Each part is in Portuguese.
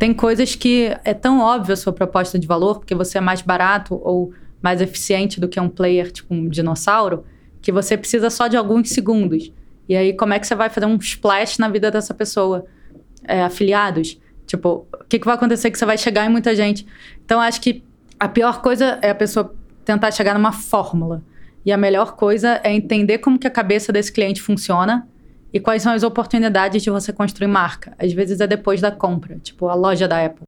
Tem coisas que é tão óbvia a sua proposta de valor, porque você é mais barato ou mais eficiente do que um player, tipo um dinossauro, que você precisa só de alguns segundos. E aí, como é que você vai fazer um splash na vida dessa pessoa? É, afiliados? Tipo, o que, que vai acontecer que você vai chegar em muita gente? Então, acho que a pior coisa é a pessoa tentar chegar numa fórmula. E a melhor coisa é entender como que a cabeça desse cliente funciona e quais são as oportunidades de você construir marca? Às vezes é depois da compra, tipo a loja da Apple.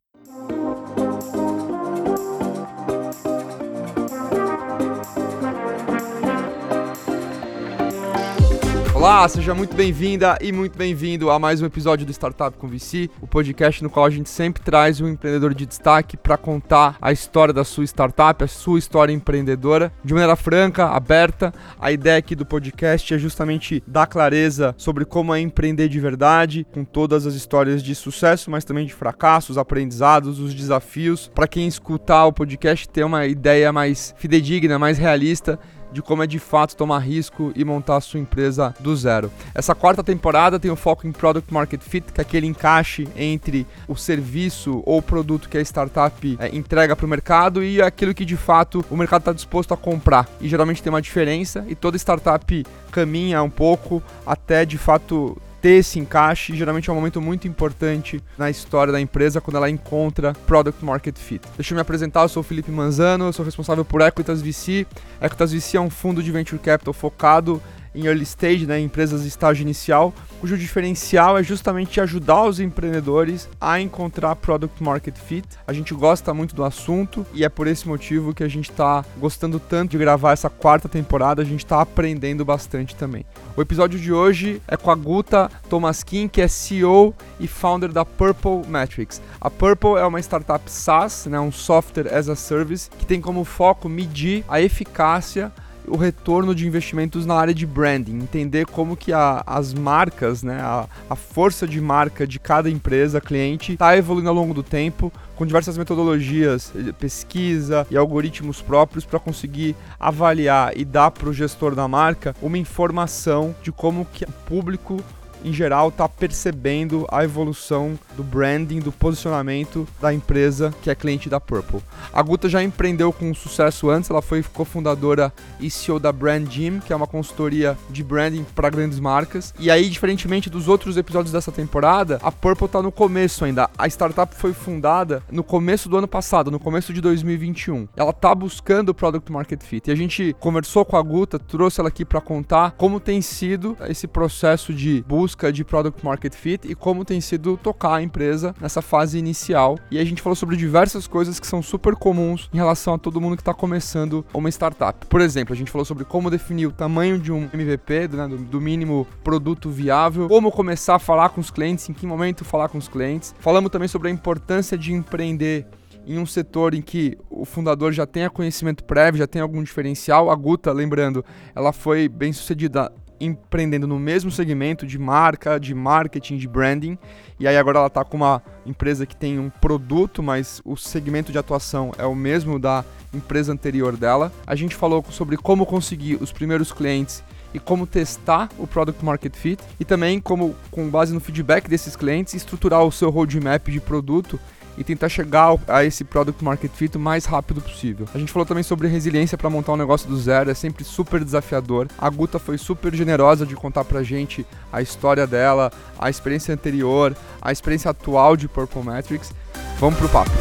Olá, seja muito bem-vinda e muito bem-vindo a mais um episódio do Startup com VC, o podcast no qual a gente sempre traz um empreendedor de destaque para contar a história da sua startup, a sua história empreendedora, de maneira franca, aberta. A ideia aqui do podcast é justamente dar clareza sobre como é empreender de verdade, com todas as histórias de sucesso, mas também de fracassos, aprendizados, os desafios, para quem escutar o podcast ter uma ideia mais fidedigna, mais realista de como é de fato tomar risco e montar a sua empresa do zero. Essa quarta temporada tem o um foco em Product Market Fit, que é aquele encaixe entre o serviço ou produto que a startup é, entrega para o mercado e aquilo que de fato o mercado está disposto a comprar. E geralmente tem uma diferença e toda startup caminha um pouco até de fato ter esse encaixe geralmente é um momento muito importante na história da empresa quando ela encontra Product Market Fit. Deixa eu me apresentar, eu sou o Felipe Manzano, eu sou responsável por Equitas VC. Equitas VC é um fundo de venture capital focado em early stage, né, empresas de estágio inicial, cujo diferencial é justamente ajudar os empreendedores a encontrar product market fit. A gente gosta muito do assunto e é por esse motivo que a gente está gostando tanto de gravar essa quarta temporada, a gente está aprendendo bastante também. O episódio de hoje é com a Guta Tomaskin, que é CEO e founder da Purple Metrics. A Purple é uma startup SaaS, né, um software as a service, que tem como foco medir a eficácia o retorno de investimentos na área de branding, entender como que a, as marcas, né, a, a força de marca de cada empresa, cliente, está evoluindo ao longo do tempo, com diversas metodologias, pesquisa e algoritmos próprios para conseguir avaliar e dar para o gestor da marca uma informação de como que o público em geral, está percebendo a evolução do branding, do posicionamento da empresa que é cliente da Purple. A Guta já empreendeu com sucesso antes, ela foi cofundadora e CEO da Brand Gym, que é uma consultoria de branding para grandes marcas. E aí, diferentemente dos outros episódios dessa temporada, a Purple está no começo ainda. A startup foi fundada no começo do ano passado, no começo de 2021. Ela está buscando o Product Market Fit. E a gente conversou com a Guta, trouxe ela aqui para contar como tem sido esse processo de busca busca de product market fit e como tem sido tocar a empresa nessa fase inicial. E a gente falou sobre diversas coisas que são super comuns em relação a todo mundo que está começando uma startup. Por exemplo, a gente falou sobre como definir o tamanho de um MVP, né, do, mínimo produto viável, como começar a falar com os clientes, em que momento falar com os clientes. Falamos também sobre a importância de empreender em um setor em que o fundador já tenha conhecimento prévio, já tem algum diferencial. A Guta, lembrando, ela foi bem sucedida empreendendo no mesmo segmento de marca, de marketing, de branding. E aí agora ela está com uma empresa que tem um produto, mas o segmento de atuação é o mesmo da empresa anterior dela. A gente falou sobre como conseguir os primeiros clientes e como testar o product market fit e também como com base no feedback desses clientes estruturar o seu roadmap de produto e tentar chegar a esse product market fit o mais rápido possível. A gente falou também sobre resiliência para montar um negócio do zero, é sempre super desafiador. A Guta foi super generosa de contar pra gente a história dela, a experiência anterior, a experiência atual de Purple Metrics. Vamos pro papo.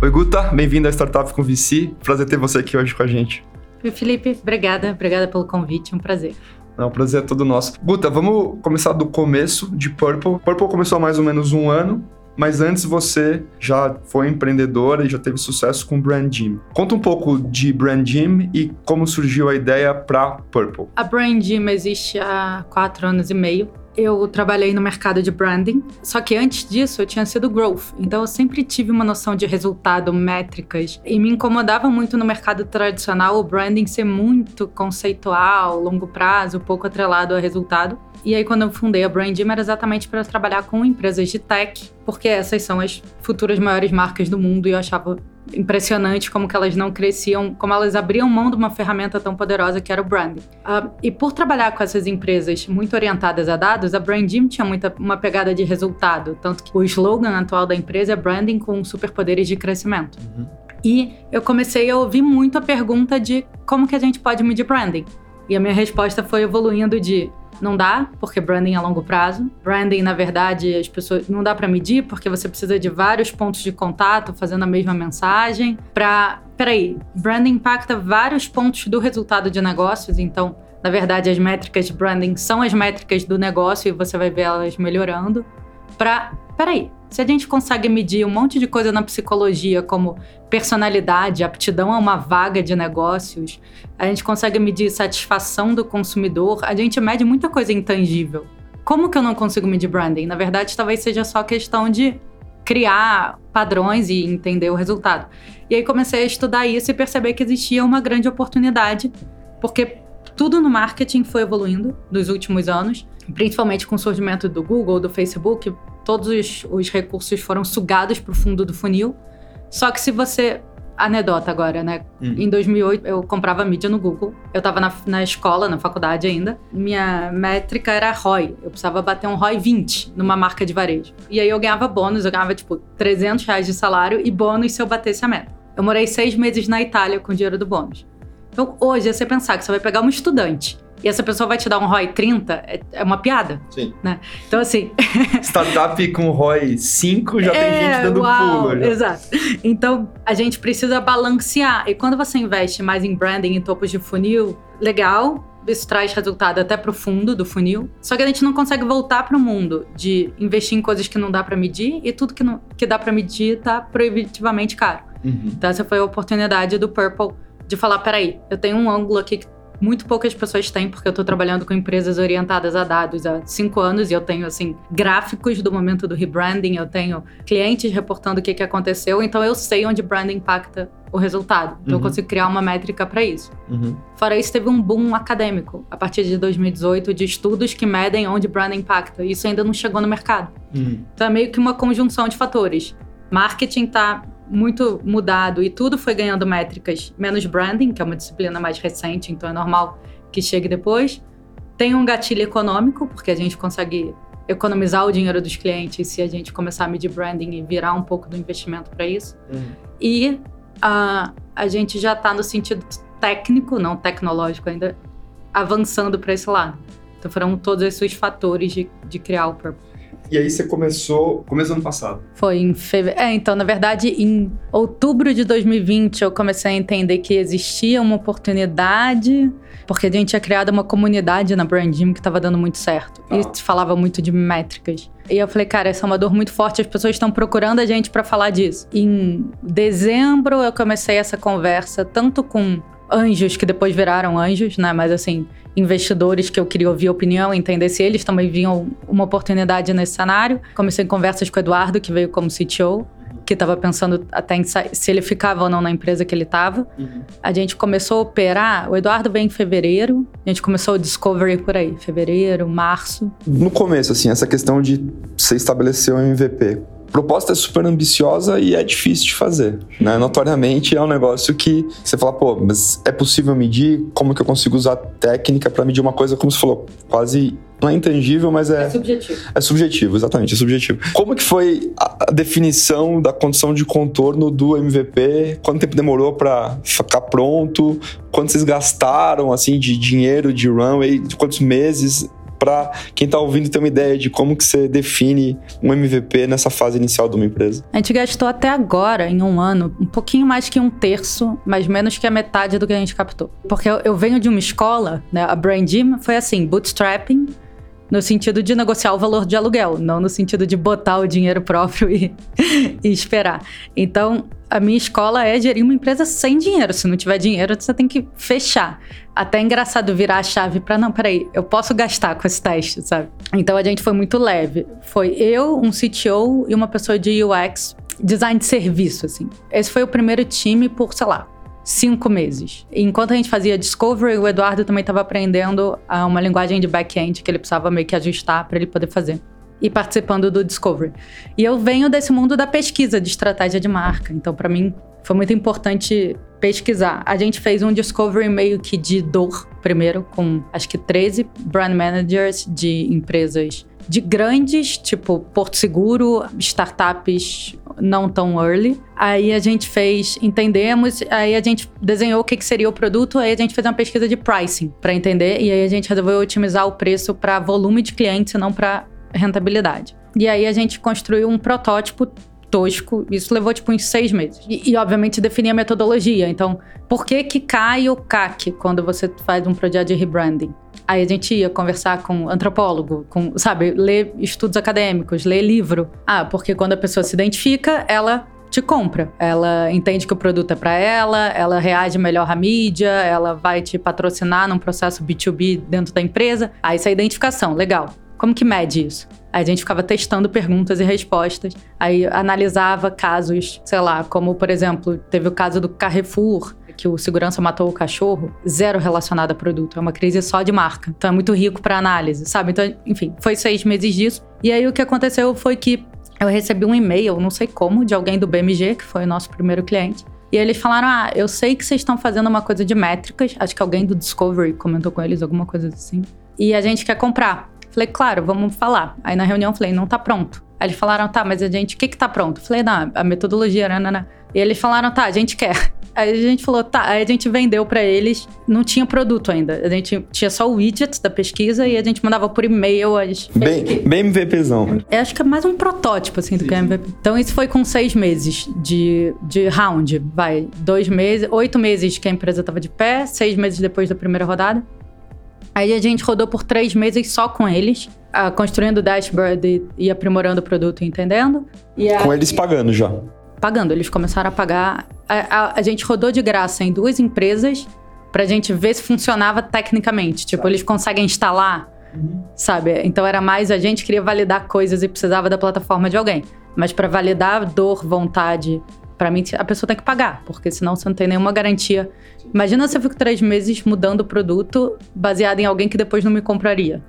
Oi, Guta, bem-vindo à Startup com VC. Prazer ter você aqui hoje com a gente. Oi, Felipe, obrigada, obrigada pelo convite, um prazer. Não, o prazer é todo nosso. Guta, vamos começar do começo de Purple. Purple começou há mais ou menos um ano, mas antes você já foi empreendedora e já teve sucesso com Brand Gym. Conta um pouco de Brand Gym e como surgiu a ideia para Purple. A Brand Gym existe há quatro anos e meio eu trabalhei no mercado de branding, só que antes disso eu tinha sido growth, então eu sempre tive uma noção de resultado, métricas, e me incomodava muito no mercado tradicional o branding ser muito conceitual, longo prazo, pouco atrelado ao resultado. E aí, quando eu fundei a Brandim, era exatamente para trabalhar com empresas de tech, porque essas são as futuras maiores marcas do mundo e eu achava impressionante como que elas não cresciam, como elas abriam mão de uma ferramenta tão poderosa que era o branding. Uh, e por trabalhar com essas empresas muito orientadas a dados, a Brandim tinha muita, uma pegada de resultado, tanto que o slogan atual da empresa é branding com superpoderes de crescimento. Uhum. E eu comecei a ouvir muito a pergunta de como que a gente pode medir branding. E a minha resposta foi evoluindo de não dá, porque branding é a longo prazo. Branding, na verdade, as pessoas não dá para medir, porque você precisa de vários pontos de contato fazendo a mesma mensagem. Para, peraí, branding impacta vários pontos do resultado de negócios, então, na verdade, as métricas de branding são as métricas do negócio e você vai ver elas melhorando. Para, peraí, se a gente consegue medir um monte de coisa na psicologia, como personalidade, aptidão a uma vaga de negócios, a gente consegue medir satisfação do consumidor, a gente mede muita coisa intangível. Como que eu não consigo medir branding? Na verdade, talvez seja só questão de criar padrões e entender o resultado. E aí comecei a estudar isso e perceber que existia uma grande oportunidade, porque tudo no marketing foi evoluindo nos últimos anos, principalmente com o surgimento do Google, do Facebook, todos os, os recursos foram sugados para o fundo do funil. Só que se você anedota agora, né? Hum. Em 2008 eu comprava mídia no Google. Eu estava na, na escola, na faculdade ainda. Minha métrica era ROI. Eu precisava bater um ROI 20 numa marca de varejo. E aí eu ganhava bônus, eu ganhava tipo 300 reais de salário e bônus se eu batesse a meta. Eu morei seis meses na Itália com o dinheiro do bônus. Então hoje, é você pensar que você vai pegar um estudante e essa pessoa vai te dar um ROI 30, é, é uma piada. Sim. Né? Então, assim. Startup com ROI 5 já é, tem gente dando uau, pulo. Já. Exato. Então, a gente precisa balancear. E quando você investe mais em branding, em topos de funil, legal, isso traz resultado até para o fundo do funil. Só que a gente não consegue voltar para o mundo de investir em coisas que não dá para medir e tudo que, não, que dá para medir está proibitivamente caro. Uhum. Então, essa foi a oportunidade do Purple de falar: peraí, eu tenho um ângulo aqui que muito poucas pessoas têm, porque eu estou trabalhando com empresas orientadas a dados há cinco anos e eu tenho, assim, gráficos do momento do rebranding, eu tenho clientes reportando o que, que aconteceu, então eu sei onde branding impacta o resultado. Então uhum. eu consigo criar uma métrica para isso. Uhum. Fora isso, teve um boom acadêmico a partir de 2018 de estudos que medem onde branding impacta. Isso ainda não chegou no mercado. Uhum. Então é meio que uma conjunção de fatores. Marketing está muito mudado e tudo foi ganhando métricas, menos branding, que é uma disciplina mais recente, então é normal que chegue depois. Tem um gatilho econômico, porque a gente consegue economizar o dinheiro dos clientes se a gente começar a medir branding e virar um pouco do investimento para isso. Uhum. E a, a gente já está no sentido técnico, não tecnológico ainda, avançando para esse lado. Então foram todos esses fatores de, de criar o Purple. E aí você começou, começo do ano passado. Foi em fevereiro. É, então, na verdade, em outubro de 2020 eu comecei a entender que existia uma oportunidade, porque a gente tinha criado uma comunidade na Brand Gym que estava dando muito certo. Ah. E falava muito de métricas. E eu falei, cara, essa é uma dor muito forte, as pessoas estão procurando a gente para falar disso. Em dezembro eu comecei essa conversa tanto com anjos que depois viraram anjos, né? Mas assim, investidores que eu queria ouvir a opinião, entender se eles também viam uma oportunidade nesse cenário. Comecei em conversas com o Eduardo, que veio como CTO, que estava pensando até em se ele ficava ou não na empresa que ele estava. Uhum. A gente começou a operar, o Eduardo veio em fevereiro, a gente começou o Discovery por aí, fevereiro, março. No começo, assim, essa questão de você estabelecer um MVP, proposta é super ambiciosa e é difícil de fazer, né? Notoriamente é um negócio que você fala, pô, mas é possível medir? Como que eu consigo usar técnica para medir uma coisa, como você falou, quase não é intangível, mas é. É subjetivo. É subjetivo, exatamente, é subjetivo. Como que foi a definição da condição de contorno do MVP? Quanto tempo demorou para ficar pronto? Quanto vocês gastaram, assim, de dinheiro, de runway? Quantos meses? Para quem está ouvindo ter uma ideia de como que você define um MVP nessa fase inicial de uma empresa? A gente gastou até agora, em um ano, um pouquinho mais que um terço, mas menos que a metade do que a gente captou. Porque eu, eu venho de uma escola, né, a Brain Gym foi assim, bootstrapping, no sentido de negociar o valor de aluguel, não no sentido de botar o dinheiro próprio e, e, esperar. Então, a minha escola é gerir uma empresa sem dinheiro. Se não tiver dinheiro, você tem que fechar. Até é engraçado virar a chave para não, peraí, eu posso gastar com esse teste, sabe? Então a gente foi muito leve. Foi eu, um CTO e uma pessoa de UX, design de serviço, assim. Esse foi o primeiro time por, sei lá, cinco meses. Enquanto a gente fazia Discovery, o Eduardo também estava aprendendo ah, uma linguagem de back-end que ele precisava meio que ajustar para ele poder fazer. E participando do Discovery. E eu venho desse mundo da pesquisa de estratégia de marca. Então, para mim, foi muito importante pesquisar. A gente fez um discovery meio que de dor primeiro, com acho que 13 brand managers de empresas de grandes, tipo Porto Seguro, startups não tão early. Aí a gente fez, entendemos, aí a gente desenhou o que, que seria o produto, aí a gente fez uma pesquisa de pricing para entender, e aí a gente resolveu otimizar o preço para volume de clientes e não para rentabilidade. E aí a gente construiu um protótipo tosco. Isso levou, tipo, uns seis meses. E, e, obviamente, definir a metodologia. Então, por que que cai o CAC quando você faz um projeto de rebranding? Aí a gente ia conversar com antropólogo, com, sabe, ler estudos acadêmicos, ler livro. Ah, porque quando a pessoa se identifica, ela te compra. Ela entende que o produto é para ela, ela reage melhor à mídia, ela vai te patrocinar num processo B2B dentro da empresa. Aí essa é a identificação, legal. Como que mede isso? Aí a gente ficava testando perguntas e respostas, aí analisava casos, sei lá, como por exemplo, teve o caso do Carrefour, que o segurança matou o cachorro, zero relacionado a produto, é uma crise só de marca. Então é muito rico para análise, sabe? Então, enfim, foi seis meses disso. E aí o que aconteceu foi que eu recebi um e-mail, não sei como, de alguém do BMG, que foi o nosso primeiro cliente. E eles falaram: Ah, eu sei que vocês estão fazendo uma coisa de métricas. Acho que alguém do Discovery comentou com eles alguma coisa assim. E a gente quer comprar. Falei, claro, vamos falar. Aí na reunião falei, não tá pronto. Aí eles falaram, tá, mas a gente, o que que tá pronto? Falei, não, a metodologia, né. E eles falaram, tá, a gente quer. Aí a gente falou, tá, aí a gente vendeu para eles, não tinha produto ainda. A gente tinha só o widget da pesquisa e a gente mandava por e-mail as. Bem, bem MVPzão. Eu acho que é mais um protótipo, assim, do que MVP. Então isso foi com seis meses de, de round, vai. Dois meses, oito meses que a empresa tava de pé, seis meses depois da primeira rodada. Aí a gente rodou por três meses só com eles, uh, construindo o dashboard e, e, aprimorando o produto, entendendo? E com eles pagando já. Pagando, eles começaram a pagar. A, a, a gente rodou de graça em duas empresas pra gente ver se funcionava tecnicamente. Tipo, eles conseguem instalar, uhum. sabe? Então era mais a gente queria validar coisas e precisava da plataforma de alguém. Mas para validar dor, vontade, para mim a pessoa tem que pagar, porque senão você não tem nenhuma garantia Imagina se eu fico três meses mudando o produto baseado em alguém que depois não me compraria.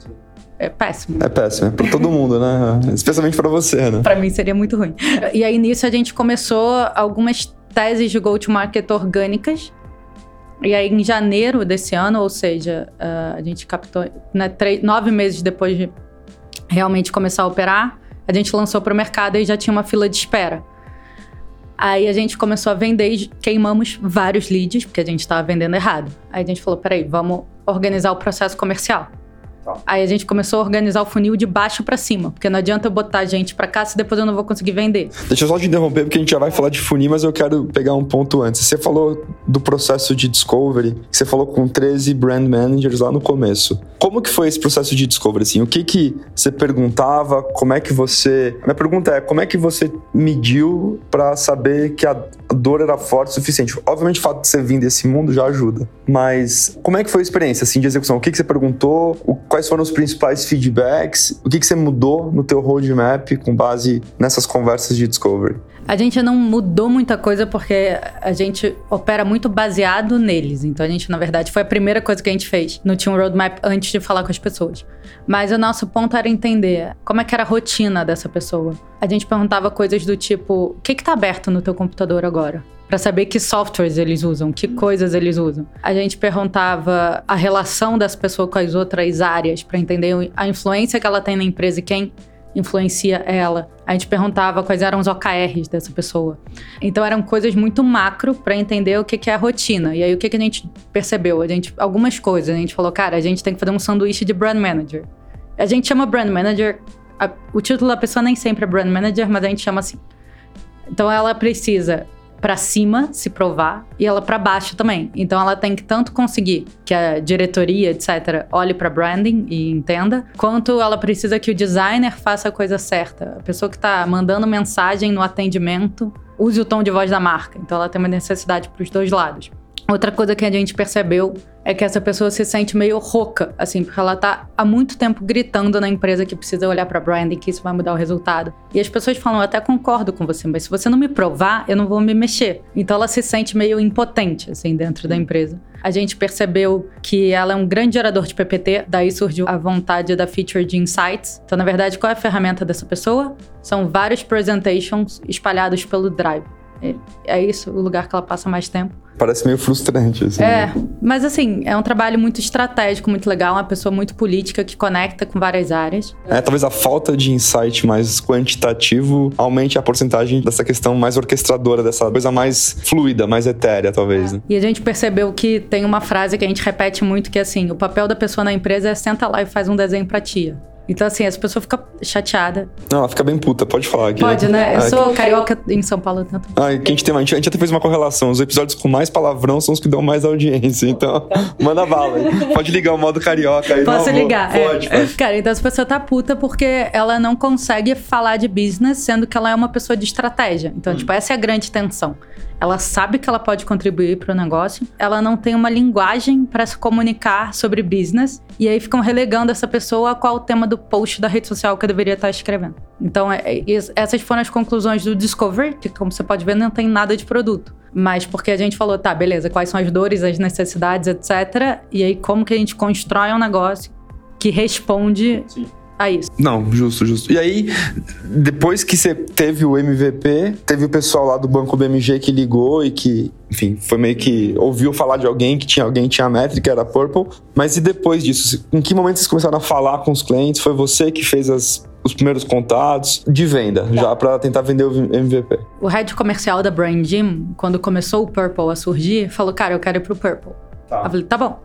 É péssimo. É péssimo, é pra todo mundo, né? Especialmente para você, né? Pra mim seria muito ruim. E aí nisso a gente começou algumas teses de go-to-market orgânicas. E aí em janeiro desse ano, ou seja, a gente captou né, três, nove meses depois de realmente começar a operar, a gente lançou para o mercado e já tinha uma fila de espera. Aí a gente começou a vender e queimamos vários leads, porque a gente estava vendendo errado. Aí a gente falou: peraí, vamos organizar o processo comercial. Aí a gente começou a organizar o funil de baixo para cima, porque não adianta eu botar gente para cá se depois eu não vou conseguir vender. Deixa eu só te interromper, porque a gente já vai falar de funil, mas eu quero pegar um ponto antes. Você falou do processo de discovery, você falou com 13 brand managers lá no começo. Como que foi esse processo de discovery? Assim, o que que você perguntava? Como é que você. Minha pergunta é: como é que você mediu para saber que a dor era forte o suficiente? Obviamente, o fato de você vir desse mundo já ajuda, mas como é que foi a experiência assim, de execução? O que, que você perguntou? O quais foram os principais feedbacks, o que, que você mudou no teu roadmap com base nessas conversas de discovery? A gente não mudou muita coisa porque a gente opera muito baseado neles. Então a gente, na verdade, foi a primeira coisa que a gente fez. Não tinha um roadmap antes de falar com as pessoas. Mas o nosso ponto era entender como é que era a rotina dessa pessoa. A gente perguntava coisas do tipo: o que está aberto no teu computador agora? para saber que softwares eles usam, que coisas eles usam. A gente perguntava a relação das pessoas com as outras áreas para entender a influência que ela tem na empresa e quem influencia ela. A gente perguntava quais eram os OKRs dessa pessoa. Então eram coisas muito macro para entender o que, que é a rotina. E aí o que, que a gente percebeu? A gente algumas coisas. A gente falou, cara, a gente tem que fazer um sanduíche de brand manager. A gente chama brand manager. A, o título da pessoa nem sempre é brand manager, mas a gente chama assim. Então ela precisa para cima se provar e ela para baixo também. Então ela tem que tanto conseguir que a diretoria, etc, olhe para branding e entenda, quanto ela precisa que o designer faça a coisa certa. A pessoa que está mandando mensagem no atendimento use o tom de voz da marca. Então ela tem uma necessidade para os dois lados. Outra coisa que a gente percebeu é que essa pessoa se sente meio rouca, assim, porque ela tá há muito tempo gritando na empresa que precisa olhar para branding, que isso vai mudar o resultado. E as pessoas falam, eu até concordo com você, mas se você não me provar, eu não vou me mexer. Então ela se sente meio impotente, assim, dentro da empresa. A gente percebeu que ela é um grande gerador de PPT, daí surgiu a vontade da feature de insights. Então, na verdade, qual é a ferramenta dessa pessoa? São vários presentations espalhados pelo Drive. É, é isso, o lugar que ela passa mais tempo. Parece meio frustrante, assim. É, mas assim, é um trabalho muito estratégico, muito legal, uma pessoa muito política que conecta com várias áreas. É, talvez a falta de insight mais quantitativo aumente a porcentagem dessa questão mais orquestradora, dessa coisa mais fluida, mais etérea, talvez. Né? E a gente percebeu que tem uma frase que a gente repete muito, que é assim, o papel da pessoa na empresa é senta lá e faz um desenho pra tia. Então, assim, essa pessoa fica chateada. Não, ela fica bem puta, pode falar aqui. Pode, né? Eu Ah, sou carioca em São Paulo tanto. Ah, que a, gente tem, a, gente, a gente até fez uma correlação. Os episódios com mais palavrão são os que dão mais audiência. Então, manda bala. aí. Pode ligar o modo carioca aí. Posso não, ligar? é. Pode, pode. Cara, então essa pessoa tá puta porque ela não consegue falar de business, sendo que ela é uma pessoa de estratégia. Então, tipo, essa é a grande tensão. Ela sabe que ela pode contribuir para o negócio, ela não tem uma linguagem para se comunicar sobre business, e aí ficam relegando essa pessoa a qual o tema do post da rede social que eu deveria estar escrevendo. Então, é- é- es- essas foram as conclusões do Discovery, que, como você pode ver, não tem nada de produto. Mas porque a gente falou, tá, beleza, quais são as dores, as necessidades, etc. E aí, como que a gente constrói um negócio que responde a isso. Não, justo, justo. E aí, depois que você teve o MVP, teve o pessoal lá do Banco BMG que ligou e que, enfim, foi meio que ouviu falar de alguém que tinha alguém que tinha a métrica, era Purple. Mas e depois disso? Em que momento vocês começaram a falar com os clientes? Foi você que fez as- os primeiros contatos de venda, já para tentar vender o MVP? O head comercial da Brain Gym, quando começou o Purple a surgir, falou: Cara, eu quero ir pro Purple. Eu falei: Tá bom.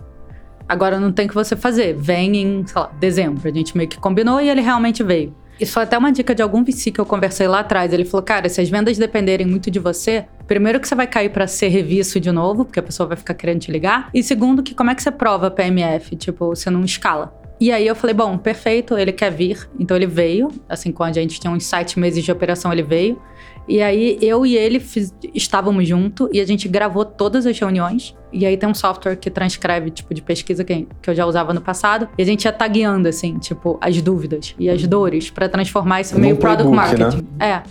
Agora não tem o que você fazer. Vem em, sei lá, dezembro. A gente meio que combinou e ele realmente veio. Isso foi até uma dica de algum VC que eu conversei lá atrás. Ele falou: Cara, se as vendas dependerem muito de você, primeiro que você vai cair para serviço de novo, porque a pessoa vai ficar querendo te ligar. E segundo, que como é que você prova PMF? Tipo, você não escala. E aí eu falei, bom, perfeito, ele quer vir. Então ele veio, assim, quando a gente tinha uns sete meses de operação, ele veio. E aí eu e ele fiz- estávamos junto e a gente gravou todas as reuniões. E aí tem um software que transcreve, tipo, de pesquisa que, que eu já usava no passado. E a gente ia tagueando, assim, tipo, as dúvidas e as dores pra transformar isso meio product playbook, marketing. É.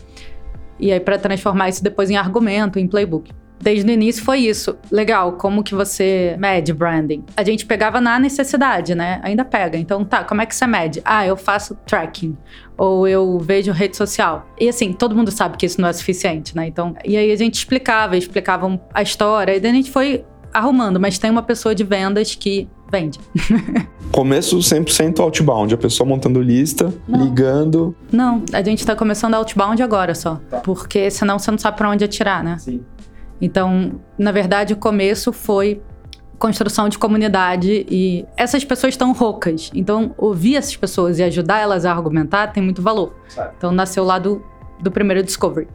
E aí pra transformar isso depois em argumento, em playbook. Desde o início foi isso. Legal, como que você mede branding? A gente pegava na necessidade, né? Ainda pega. Então, tá, como é que você mede? Ah, eu faço tracking. Ou eu vejo rede social. E assim, todo mundo sabe que isso não é suficiente, né? Então, e aí a gente explicava, explicavam a história. E daí a gente foi arrumando. Mas tem uma pessoa de vendas que vende. Começo 100% outbound, a pessoa montando lista, Não. ligando. Não, a gente tá começando outbound agora só. Porque senão você não sabe pra onde atirar, né? Sim. Então, na verdade, o começo foi construção de comunidade e essas pessoas estão roucas. Então, ouvir essas pessoas e ajudar elas a argumentar tem muito valor. Certo. Então, nasceu lá do, do primeiro Discovery.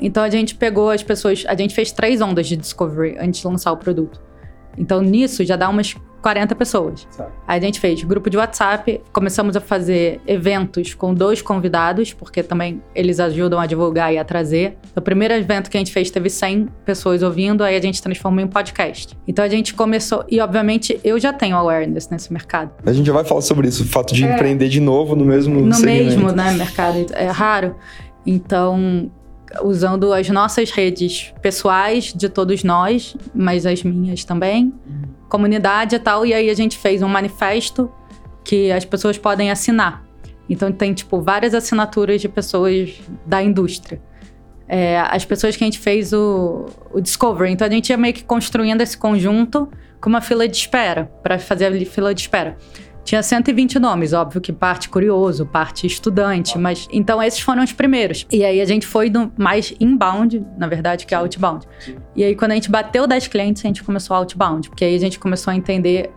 Então, a gente pegou as pessoas, a gente fez três ondas de Discovery antes de lançar o produto. Então, nisso já dá umas 40 pessoas. Aí a gente fez grupo de WhatsApp, começamos a fazer eventos com dois convidados, porque também eles ajudam a divulgar e a trazer. O primeiro evento que a gente fez teve 100 pessoas ouvindo, aí a gente transformou em podcast. Então a gente começou, e obviamente eu já tenho awareness nesse mercado. A gente já vai falar sobre isso, o fato de É. empreender de novo no mesmo No segmento. mesmo, né, mercado é raro. Então, usando as nossas redes pessoais de todos nós, mas as minhas também, comunidade e tal, e aí a gente fez um manifesto que as pessoas podem assinar. Então tem tipo várias assinaturas de pessoas da indústria. É, as pessoas que a gente fez o, o Discovery. Então a gente ia meio que construindo esse conjunto com uma fila de espera, para fazer a fila de espera. Tinha 120 nomes, óbvio que parte curioso, parte estudante, mas então esses foram os primeiros. E aí a gente foi no mais inbound, na verdade, que é outbound. E aí quando a gente bateu 10 clientes, a gente começou outbound, porque aí a gente começou a entender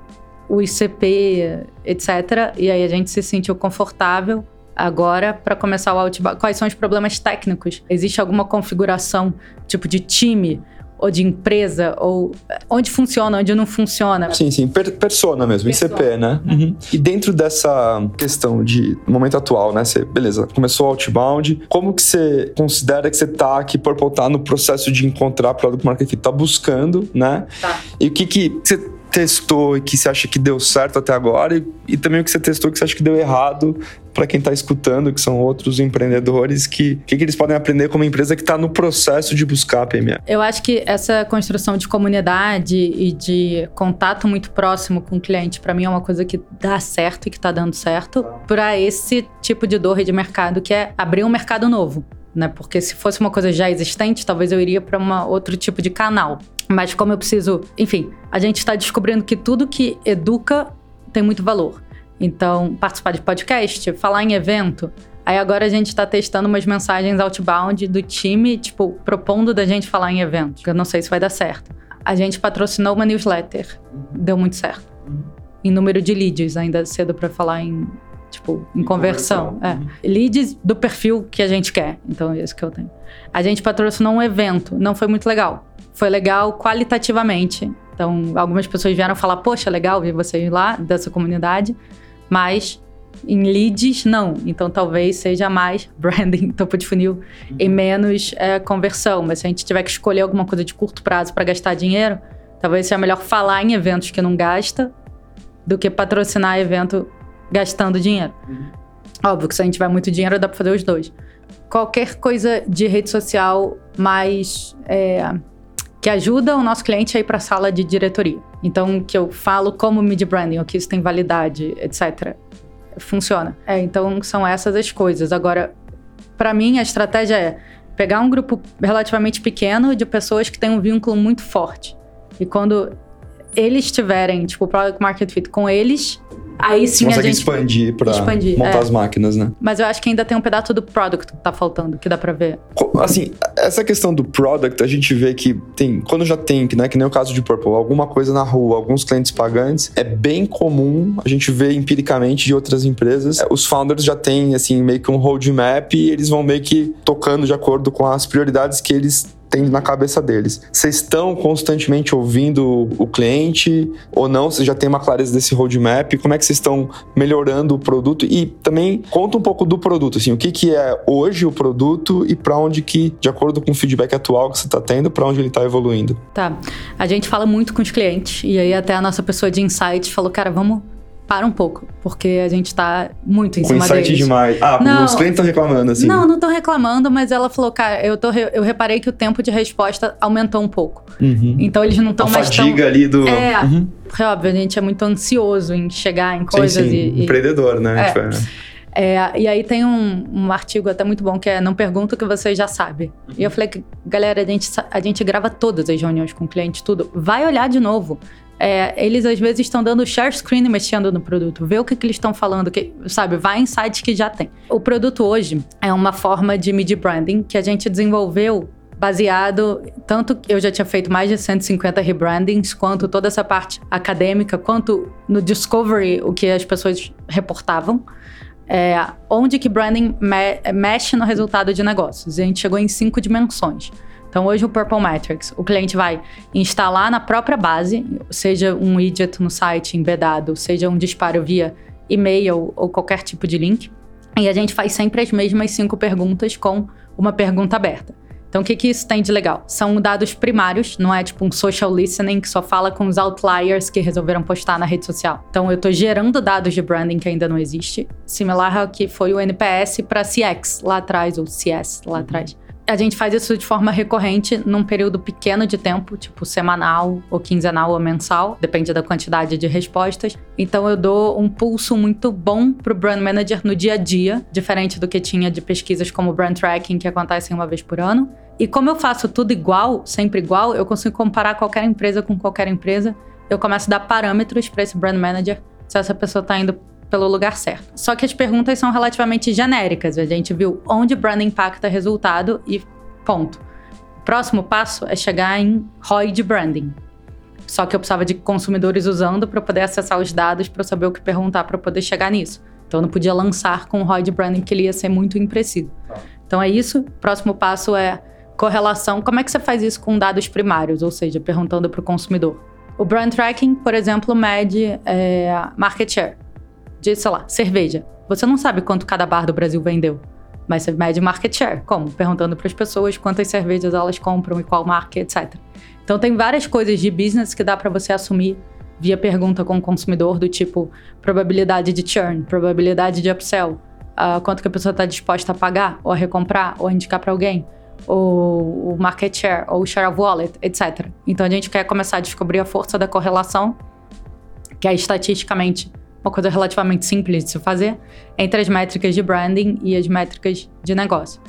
o ICP, etc. E aí a gente se sentiu confortável agora para começar o outbound. Quais são os problemas técnicos? Existe alguma configuração, tipo de time ou de empresa ou onde funciona, onde não funciona? Sim, sim, per- persona mesmo, Persona. ICP, né? Uhum. E dentro dessa questão de momento atual, né? Você, beleza, começou o outbound. Como que você considera que você tá, que Purple tá no processo de encontrar product market fit? Tá buscando, né? Tá. E o que que você testou e que você acha que deu certo até agora e, e também o que você testou que você acha que deu errado para quem tá escutando, que são outros empreendedores, que que, que eles podem aprender como empresa que tá no processo de buscar a PME? Eu acho que essa construção de comunidade e de contato muito próximo com o cliente, para mim, é uma coisa que dá certo e que tá dando certo para esse tipo de dor de mercado, que é abrir um mercado novo. Né? Porque se fosse uma coisa já existente, talvez eu iria para um outro tipo de canal. Mas como eu preciso, enfim, a gente está descobrindo que tudo que educa tem muito valor. Então, participar de podcast, falar em evento. Aí agora a gente está testando umas mensagens outbound do time, tipo, propondo da gente falar em evento. Eu não sei se vai dar certo. A gente patrocinou uma newsletter. Deu muito certo. Em número de leads, ainda cedo para falar em tipo, em, conversão. conversão. É. Leads do perfil que a gente quer. Então, é isso que eu tenho. A gente patrocinou um evento, não foi muito legal. Foi legal qualitativamente. Então, algumas pessoas vieram falar: Poxa, legal ver vocês lá dessa comunidade, mas em leads, não. Então, talvez seja mais branding, topo de funil, uhum. e menos é, conversão. Mas se a gente tiver que escolher alguma coisa de curto prazo para gastar dinheiro, talvez seja melhor falar em eventos que não gasta do que patrocinar evento gastando dinheiro. Uhum. Óbvio que se a gente tiver muito dinheiro, dá para fazer os dois. Qualquer coisa de rede social mais. É, que ajuda o nosso cliente a ir para a sala de diretoria. Então, que eu falo como mid branding, o que isso tem validade, etc. Funciona. É, então, são essas as coisas. Agora, para mim, a estratégia é pegar um grupo relativamente pequeno de pessoas que têm um vínculo muito forte. E quando eles tiverem, tipo, o Product Market Fit com eles, Aí sim Consegue a gente expandir para montar é. as máquinas, né? Mas eu acho que ainda tem um pedaço do product que tá faltando, que dá para ver. Assim, essa questão do product, a gente vê que tem, quando já tem, né, que nem o caso de Purple, alguma coisa na rua, alguns clientes pagantes, é bem comum, a gente vê empiricamente de outras empresas, é, os founders já têm, assim, meio que um roadmap e eles vão meio que tocando de acordo com as prioridades que eles tem na cabeça deles. Vocês estão constantemente ouvindo o cliente ou não? Você já tem uma clareza desse roadmap? Como é que vocês estão melhorando o produto? E também conta um pouco do produto, assim, o que, que é hoje o produto e para onde que, de acordo com o feedback atual que você está tendo, para onde ele está evoluindo. Tá. A gente fala muito com os clientes e aí até a nossa pessoa de insight falou, cara, vamos para um pouco, porque a gente tá muito em Com cima insight deles. demais. Ah, não, os clientes estão reclamando, assim. Não, não estão reclamando, mas ela falou, cara, eu, tô, eu reparei que o tempo de resposta aumentou um pouco. Uhum. Então eles não estão mais tão... fadiga ali do... É, uhum. é óbvio, a gente é muito ansioso em chegar em coisas sim, sim. e... Empreendedor, né? É. Tipo, é. É, e aí tem um, um, artigo até muito bom que é Não Pergunta o que você já sabe. Uhum. E eu falei que, galera, a gente, a gente grava todas as reuniões com o cliente, tudo. Vai olhar de novo é, eles às vezes estão dando share screen mexendo no produto, vê o que, que eles estão falando, que, sabe? Vai em sites que já tem. O produto hoje é uma forma de mid branding que a gente desenvolveu baseado tanto eu já tinha feito mais de 150 rebrandings, quanto toda essa parte acadêmica, quanto no discovery o que as pessoas reportavam. É, onde que branding me mexe no resultado de negócios. A gente chegou em cinco dimensões. Então, hoje o Purple Metrics, o cliente vai instalar na própria base, seja um widget no site embedado, seja um disparo via e-mail ou qualquer tipo de link. E a gente faz sempre as mesmas cinco perguntas com uma pergunta aberta. Então, o que, que isso tem de legal? São dados primários, não é tipo um social listening que só fala com os outliers que resolveram postar na rede social. Então, eu estou gerando dados de branding que ainda não existe, similar ao que foi o NPS para CX lá atrás, ou CS lá uhum. atrás a gente faz isso de forma recorrente num período pequeno de tempo, tipo semanal ou quinzenal ou mensal, depende da quantidade de respostas. Então eu dou um pulso muito bom pro brand manager no dia a dia, diferente do que tinha de pesquisas como brand tracking que acontecem uma vez por ano. E como eu faço tudo igual, sempre igual, eu consigo comparar qualquer empresa com qualquer empresa. Eu começo a dar parâmetros para esse brand manager se essa pessoa está indo pelo lugar certo. Só que as perguntas são relativamente genéricas. A gente viu onde brand impacta resultado e ponto. Próximo passo é chegar em ROI de branding. Só que eu precisava de consumidores usando para poder acessar os dados para saber o que perguntar para poder chegar nisso. Então eu não podia lançar com o ROI de branding que ele ia ser muito impreciso. Tá. Então é isso. Próximo passo é correlação. Como é que você faz isso com dados primários? Ou seja, perguntando para o consumidor. O brand tracking, por exemplo, mede é, market share de, sei lá, cerveja. Você não sabe quanto cada bar do Brasil vendeu, mas você mede market share. Como? Perguntando para as pessoas quantas cervejas elas compram e qual marca, etc. Então tem várias coisas de business que dá para você assumir via pergunta com o consumidor do tipo probabilidade de churn, probabilidade de upsell, uh, quanto que a pessoa está disposta a pagar, ou a recomprar, ou a indicar para alguém, ou o market share, ou o share of wallet, etc. Então a gente quer começar a descobrir a força da correlação, que é estatisticamente uma coisa relativamente simples de se fazer, entre as métricas de branding e as métricas de negócio.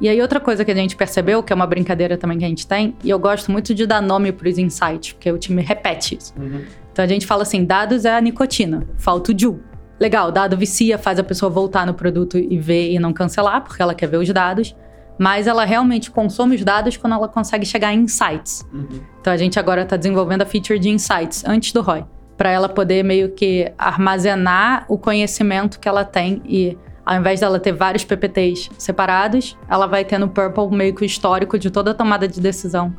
E aí, outra coisa que a gente percebeu, que é uma brincadeira também que a gente tem, e eu gosto muito de dar nome para os insights, porque o time repete isso. Uhum. Então a gente fala assim: dados é a nicotina, falta o Ju. Legal, dado vicia, faz a pessoa voltar no produto e ver e não cancelar, porque ela quer ver os dados. Mas ela realmente consome os dados quando ela consegue chegar em insights. Uhum. Então a gente agora está desenvolvendo a feature de insights antes do ROI, para ela poder meio que armazenar o conhecimento que ela tem e ao invés dela ter vários PPTs separados, ela vai ter no Purple meio que o histórico de toda a tomada de decisão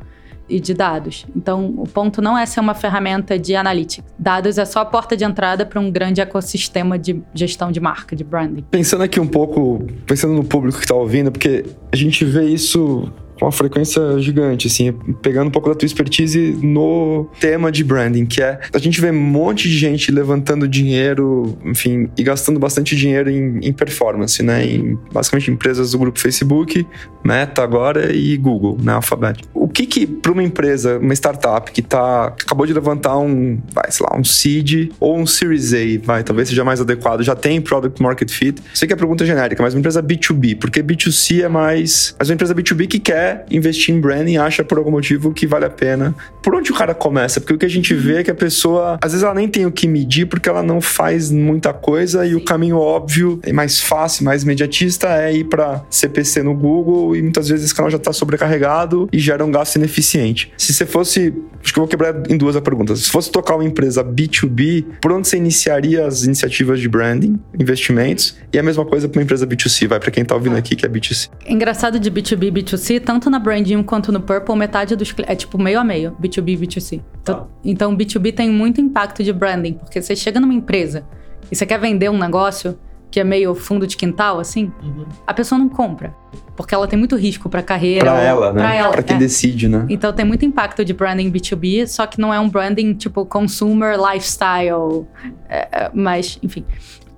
e de dados. Então, o ponto não é ser uma ferramenta de analytics. Dados é só a porta de entrada para um grande ecossistema de gestão de marca, de branding. Pensando aqui um pouco, pensando no público que está ouvindo, porque a gente vê isso uma frequência gigante, assim, pegando um pouco da tua expertise no tema de branding, que é a gente vê um monte de gente levantando dinheiro, enfim, e gastando bastante dinheiro em, em performance, né? Em basicamente empresas do grupo Facebook, Meta agora e Google, né? Alphabet. O que que para uma empresa, uma startup que tá que acabou de levantar um, vai, sei lá, um seed ou um Series A, vai, talvez seja mais adequado, já tem product market fit. Sei que é pergunta genérica, mas uma empresa B2B, porque B2C é mais, mas uma empresa B2B que quer investir em branding, acha por algum motivo que vale a pena. Por onde o cara começa? Porque o que a gente vê é que a pessoa, às vezes ela nem tem o que medir porque ela não faz muita coisa e o caminho óbvio e mais fácil, mais imediatista é ir para CPC no Google e muitas vezes esse canal já está sobrecarregado e gera um gasto ineficiente. Se você fosse, acho que eu vou quebrar em duas a pergunta. Se fosse tocar uma empresa B2B, por onde você iniciaria as iniciativas de branding, investimentos? E a mesma coisa para uma empresa B2C, vai para quem está ouvindo aqui que é B2C. Engraçado de B2B e B2C, tanto tanto na Branding quanto no Purple, metade dos é tipo meio a meio, B2B e B2C. Então, tá. então, B2B tem muito impacto de branding, porque você chega numa empresa e você quer vender um negócio que é meio fundo de quintal, assim, uhum. a pessoa não compra. Porque ela tem muito risco pra carreira. Pra ela, né? Pra, ela, pra quem é. decide, né? Então tem muito impacto de branding B2B, só que não é um branding tipo consumer, lifestyle. É, é mas, enfim.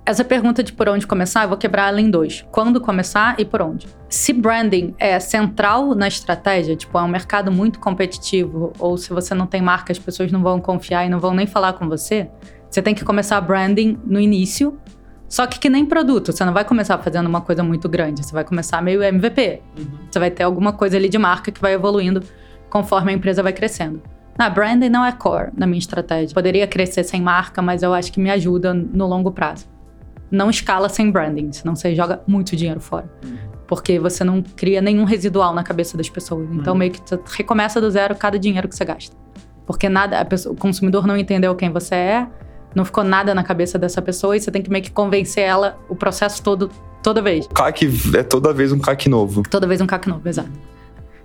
Essa pergunta de por onde começar, eu vou quebrar ela em dois. Quando começar e por onde. Se branding é central na estratégia, tipo, é um mercado muito competitivo, ou se você não tem marca, as pessoas não vão confiar e não vão nem falar com você, você tem que começar branding no início. Só que que nem produto, você não vai começar fazendo uma coisa muito grande, você vai começar meio MVP. Uhum. Você vai ter alguma coisa ali de marca que vai evoluindo conforme a empresa vai crescendo. Na branding não é core na minha estratégia. Poderia crescer sem marca, mas eu acho que me ajuda no longo prazo não escala sem branding, senão você joga muito dinheiro fora. Porque você não cria nenhum residual na cabeça das pessoas. Então, uhum. meio que você recomeça do zero cada dinheiro que você gasta. Porque nada, pessoa, o consumidor não entendeu quem você é, não ficou nada na cabeça dessa pessoa e você tem que meio que convencer ela o processo todo, toda vez. CAC é toda vez um CAC novo. Toda vez um CAC novo, exato.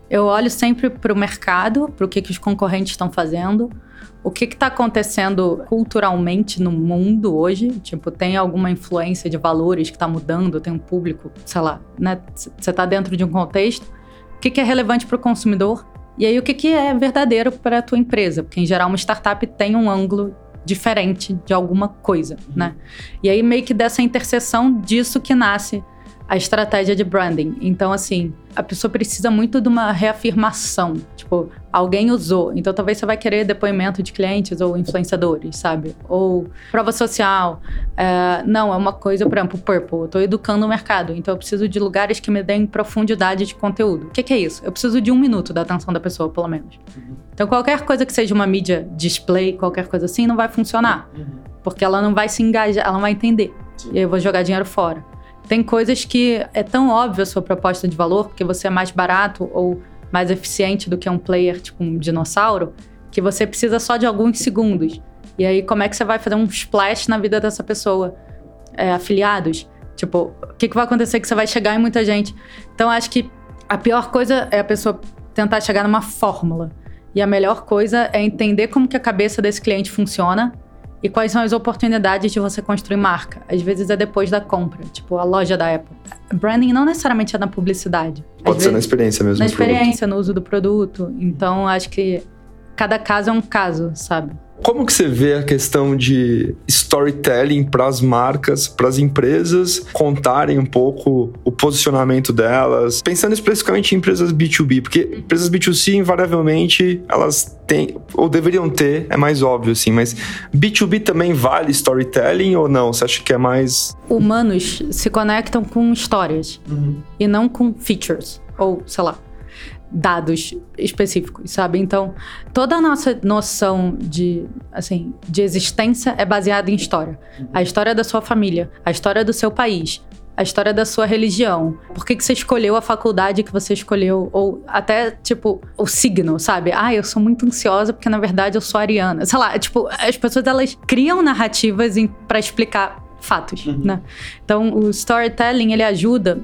Eu olho sempre para o mercado, para o que, que os concorrentes estão fazendo, o que está acontecendo culturalmente no mundo hoje? Tipo, tem alguma influência de valores que está mudando? Tem um público, sei lá, né? Você está dentro de um contexto. O que, que é relevante para o consumidor? E aí, o que, que é verdadeiro para a tua empresa? Porque, em geral, uma startup tem um ângulo diferente de alguma coisa, uhum. né? E aí, meio que dessa interseção disso que nasce a estratégia de branding. Então, assim, a pessoa precisa muito de uma reafirmação. Tipo, alguém usou. Então, talvez você vai querer depoimento de clientes ou influenciadores, sabe? Ou prova social. É, não, é uma coisa, por exemplo, Purple. Eu tô educando o mercado. Então, eu preciso de lugares que me deem profundidade de conteúdo. O que, que é isso? Eu preciso de um minuto da atenção da pessoa, pelo menos. Uhum. Então, qualquer coisa que seja uma mídia display, qualquer coisa assim, não vai funcionar. Uhum. Porque ela não vai se engajar, ela não vai entender. Sim. E aí eu vou jogar dinheiro fora. Tem coisas que é tão óbvia a sua proposta de valor, porque você é mais barato ou mais eficiente do que um player, tipo um dinossauro, que você precisa só de alguns segundos. E aí, como é que você vai fazer um splash na vida dessa pessoa? É, afiliados? Tipo, o que, que vai acontecer que você vai chegar em muita gente? Então, acho que a pior coisa é a pessoa tentar chegar numa fórmula. E a melhor coisa é entender como que a cabeça desse cliente funciona e quais são as oportunidades de você construir marca? Às vezes é depois da compra, tipo a loja da Apple. Branding não necessariamente é na publicidade. Pode Às ser vezes, na experiência mesmo. Na experiência, produto. no uso do produto. Então, acho que cada caso é um caso, sabe? Como que você vê a questão de storytelling para as marcas, para as empresas contarem um pouco o posicionamento delas, pensando especificamente em empresas B2B, porque empresas B2C invariavelmente elas têm ou deveriam ter, é mais óbvio assim, mas B2B também vale storytelling ou não? Você acha que é mais humanos se conectam com histórias uhum. e não com features ou, sei lá, dados específicos, sabe? Então, toda a nossa noção de, assim, de existência é baseada em história. Uhum. A história da sua família, a história do seu país, a história da sua religião. Por que, que você escolheu a faculdade que você escolheu? Ou até, tipo, o signo, sabe? Ah, eu sou muito ansiosa porque, na verdade, eu sou ariana. Sei lá, tipo, as pessoas, elas criam narrativas para explicar fatos, uhum. né? Então, o storytelling, ele ajuda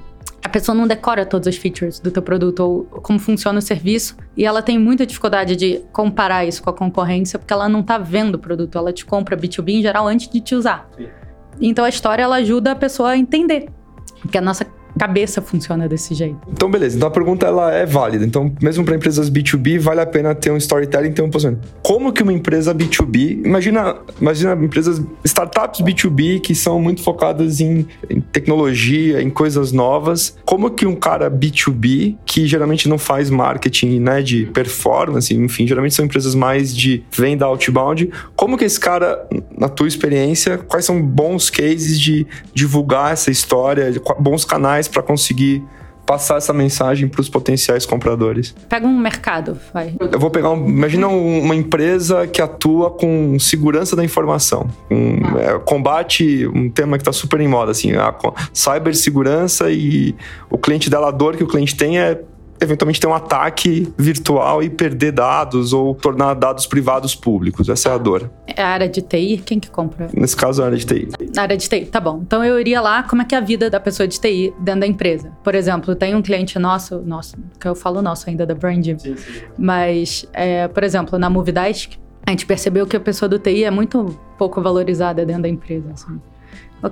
a pessoa não decora todas as features do teu produto ou como funciona o serviço e ela tem muita dificuldade de comparar isso com a concorrência porque ela não tá vendo o produto, ela te compra B2B em geral antes de te usar. Então a história ela ajuda a pessoa a entender que a nossa cabeça funciona desse jeito. Então, beleza. Então a pergunta ela é válida. Então, mesmo para empresas B2B, vale a pena ter um storytelling, ter um posicionamento. Como que uma empresa B2B, imagina, imagina empresas, startups B2B que são muito focadas em, em tecnologia, em coisas novas. Como que um cara B2B, que geralmente não faz marketing, né, de performance, enfim, geralmente são empresas mais de venda outbound, como que esse cara, na tua experiência, quais são bons cases de divulgar essa história, bons canais para conseguir passar essa mensagem para os potenciais compradores? Pega um mercado, vai. Eu vou pegar, um, imagina uma empresa que atua com segurança da informação, um, é, combate um tema que está super em moda, assim, a cibersegurança e o cliente dela, a dor que o cliente tem é eventualmente ter um ataque virtual e perder dados ou tornar dados privados públicos. Essa é a dor. É a área de TI? Quem que compra? Nesse caso, a área de TI. Na área de TI, tá bom. Então eu iria lá, como é que é a vida da pessoa de TI dentro da empresa? Por exemplo, tem um cliente nosso, nosso, que eu falo nosso ainda da Brand, sim, sim. mas, é, por exemplo, na Movidesk, a gente percebeu que a pessoa do TI é muito pouco valorizada dentro da empresa. Assim.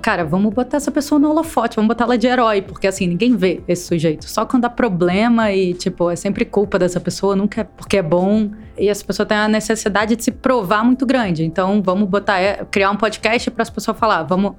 Cara, vamos botar essa pessoa no holofote, vamos botar ela de herói, porque assim, ninguém vê esse sujeito. Só quando dá problema e, tipo, é sempre culpa dessa pessoa, nunca é porque é bom. E essa pessoa tem a necessidade de se provar muito grande. Então, vamos botar, é, criar um podcast para as pessoas falar, vamos.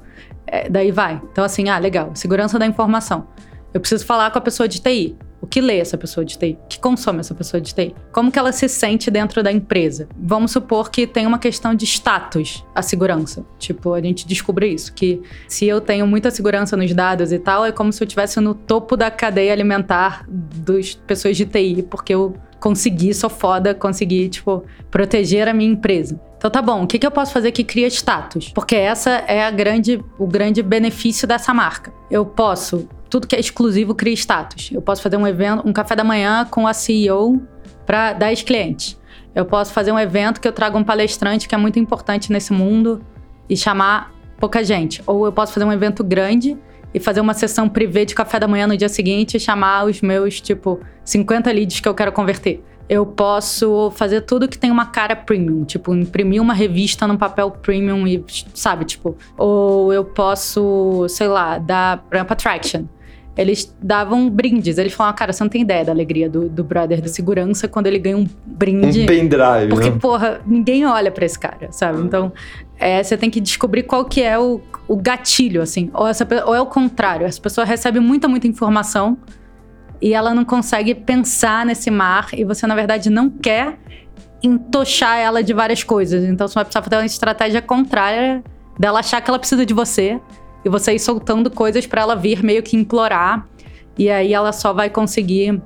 É, daí vai. Então, assim, ah, legal, segurança da informação. Eu preciso falar com a pessoa de TI. O que lê essa pessoa de TI? O que consome essa pessoa de TI? Como que ela se sente dentro da empresa? Vamos supor que tem uma questão de status, a segurança. Tipo, a gente descobre isso, que se eu tenho muita segurança nos dados e tal, é como se eu estivesse no topo da cadeia alimentar das pessoas de TI, porque eu consegui, sou foda, consegui, tipo, proteger a minha empresa. Então tá bom, o que, que eu posso fazer que cria status? Porque essa é a grande, o grande benefício dessa marca. Eu posso tudo que é exclusivo cria status. Eu posso fazer um evento, um café da manhã com a CEO para 10 clientes. Eu posso fazer um evento que eu trago um palestrante que é muito importante nesse mundo e chamar pouca gente. Ou eu posso fazer um evento grande e fazer uma sessão privê de café da manhã no dia seguinte e chamar os meus, tipo, 50 leads que eu quero converter. Eu posso fazer tudo que tem uma cara premium, tipo, imprimir uma revista num papel premium e, sabe, tipo, ou eu posso, sei lá, dar ramp attraction eles davam brindes. Eles falavam, cara, você não tem ideia da alegria do, do brother da segurança quando ele ganha um brinde. Um pendrive. Porque, né? porra, ninguém olha para esse cara, sabe? Então, é, você tem que descobrir qual que é o, o gatilho, assim. Ou, essa, ou é o contrário. Essa pessoa recebe muita, muita informação e ela não consegue pensar nesse mar e você, na verdade, não quer entochar ela de várias coisas. Então, você vai precisar fazer uma estratégia contrária dela achar que ela precisa de você e você ir soltando coisas para ela vir meio que implorar. E aí ela só vai conseguir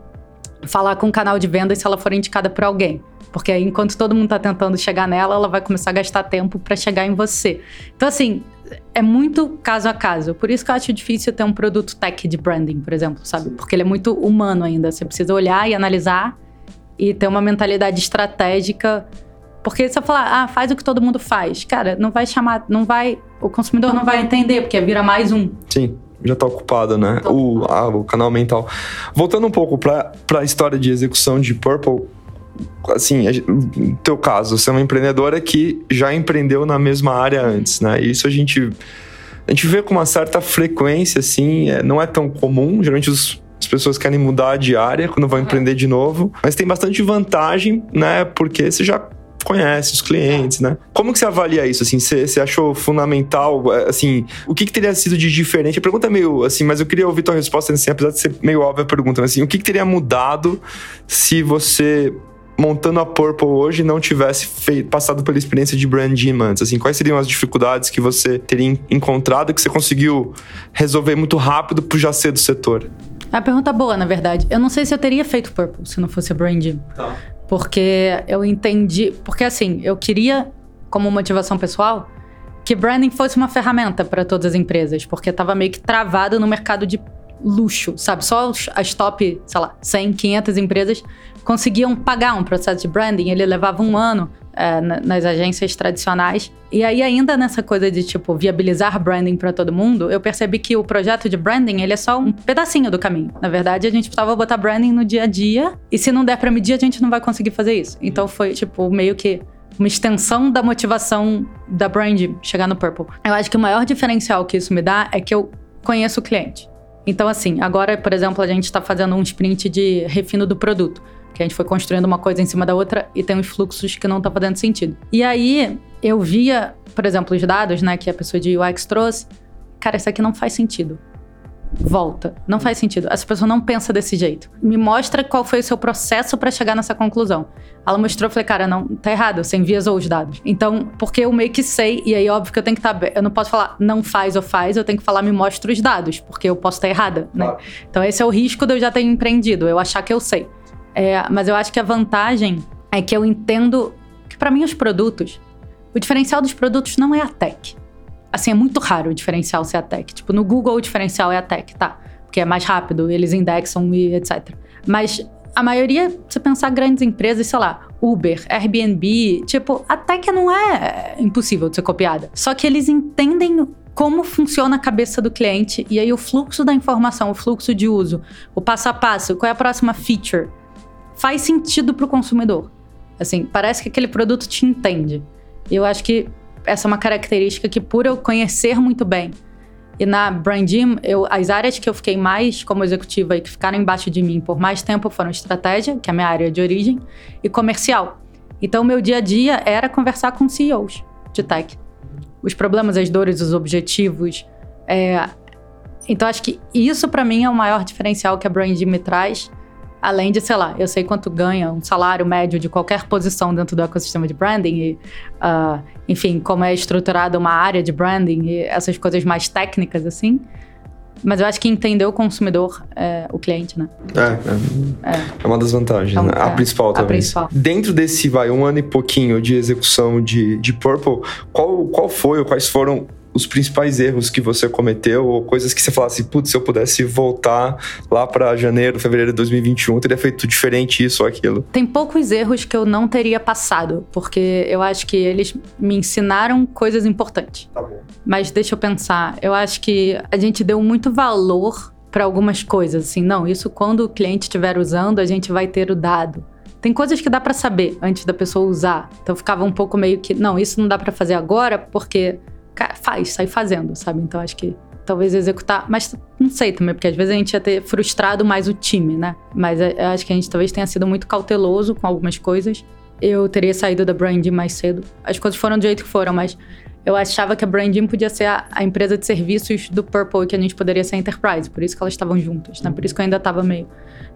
falar com o canal de vendas se ela for indicada por alguém. Porque aí, enquanto todo mundo tá tentando chegar nela, ela vai começar a gastar tempo para chegar em você. Então, assim, é muito caso a caso. Por isso que eu acho difícil ter um produto tech de branding, por exemplo, sabe? Porque ele é muito humano ainda. Você precisa olhar e analisar e ter uma mentalidade estratégica porque se eu falar, ah, faz o que todo mundo faz, cara, não vai chamar, não vai, o consumidor não vai entender, porque vira mais um. Sim já está ocupado, né? O, ah, o canal mental. Voltando um pouco para a história de execução de Purple, assim, no teu caso, você é uma empreendedora que já empreendeu na mesma área antes, né? E isso a gente, a gente vê com uma certa frequência, assim, é, não é tão comum, geralmente os, as pessoas querem mudar de área quando vão empreender de novo, mas tem bastante vantagem, né? Porque você já conhece, os clientes, né? Como que você avalia isso, assim? Você, você achou fundamental, é, assim, o que, que teria sido de diferente? A pergunta é meio, assim, mas eu queria ouvir tua resposta, assim, apesar de ser meio óbvia a pergunta, assim, o que, que teria mudado se você montando a Purple hoje não tivesse feito, passado pela experiência de brand team antes? Assim, quais seriam as dificuldades que você teria encontrado que você conseguiu resolver muito rápido por já ser do setor? É uma pergunta boa, na verdade. Eu não sei se eu teria feito Purple se não fosse a branding. Tá. Porque eu entendi. Porque assim, eu queria, como motivação pessoal, que branding fosse uma ferramenta para todas as empresas. Porque estava meio que travado no mercado de luxo, sabe? Só as top, sei lá, 100, 500 empresas conseguiam pagar um processo de branding. Ele levava um ano é, nas agências tradicionais. E aí, ainda nessa coisa de, tipo, viabilizar branding para todo mundo, eu percebi que o projeto de branding, ele é só um pedacinho do caminho. Na verdade, a gente precisava botar branding no dia a dia. E se não der para medir, a gente não vai conseguir fazer isso. Então, foi, tipo, meio que uma extensão da motivação da brand chegar no Purple. Eu acho que o maior diferencial que isso me dá é que eu conheço o cliente. Então, assim, agora, por exemplo, a gente está fazendo um sprint de refino do produto que a gente foi construindo uma coisa em cima da outra e tem uns fluxos que não estão fazendo sentido. E aí eu via, por exemplo, os dados, né, que a pessoa de UX trouxe. Cara, isso aqui não faz sentido. Volta. Não faz sentido. Essa pessoa não pensa desse jeito. Me mostra qual foi o seu processo para chegar nessa conclusão. Ela mostrou, eu falei, cara, não, tá errado, você enviesou os dados. Então, porque eu meio que sei, e aí óbvio que eu tenho que estar. Tá, eu não posso falar não faz ou faz, eu tenho que falar me mostra os dados, porque eu posso estar tá errada, né? Claro. Então, esse é o risco de eu já ter empreendido, eu achar que eu sei. É, mas eu acho que a vantagem é que eu entendo que, para mim, os produtos, o diferencial dos produtos não é a tech. Assim, é muito raro o diferencial ser a tech. Tipo, no Google o diferencial é a tech, tá? Porque é mais rápido, eles indexam e etc. Mas a maioria, se pensar grandes empresas, sei lá, Uber, Airbnb, tipo, a tech não é impossível de ser copiada. Só que eles entendem como funciona a cabeça do cliente e aí o fluxo da informação, o fluxo de uso, o passo a passo, qual é a próxima feature faz sentido para o consumidor. Assim, parece que aquele produto te entende. E eu acho que essa é uma característica que, por eu conhecer muito bem, e na Brandim, eu, as áreas que eu fiquei mais como executiva e que ficaram embaixo de mim por mais tempo foram estratégia, que é a minha área de origem, e comercial. Então, meu dia a dia era conversar com CEOs de tech. Os problemas, as dores, os objetivos. É... Então, acho que isso, para mim, é o maior diferencial que a Brandim me traz Além de, sei lá, eu sei quanto ganha um salário médio de qualquer posição dentro do ecossistema de branding, e, uh, enfim, como é estruturada uma área de branding e essas coisas mais técnicas, assim. Mas eu acho que entender o consumidor é o cliente, né? É, é, é. é uma das vantagens, então, né? A é, principal também. A principal. Dentro desse, vai, um ano e pouquinho de execução de, de Purple, qual, qual foi ou quais foram os principais erros que você cometeu ou coisas que você falasse, putz, se eu pudesse voltar lá para janeiro, fevereiro de 2021, teria feito diferente isso ou aquilo? Tem poucos erros que eu não teria passado, porque eu acho que eles me ensinaram coisas importantes. Tá bom. Mas deixa eu pensar, eu acho que a gente deu muito valor para algumas coisas, assim, não, isso quando o cliente estiver usando, a gente vai ter o dado. Tem coisas que dá para saber antes da pessoa usar. Então ficava um pouco meio que, não, isso não dá para fazer agora porque faz, sai fazendo, sabe? Então acho que talvez executar, mas não sei também, porque às vezes a gente ia ter frustrado mais o time, né? Mas eu acho que a gente talvez tenha sido muito cauteloso com algumas coisas. Eu teria saído da branding mais cedo. As coisas foram do jeito que foram, mas eu achava que a branding podia ser a, a empresa de serviços do Purple que a gente poderia ser a enterprise, por isso que elas estavam juntas, né? Por isso que eu ainda estava meio.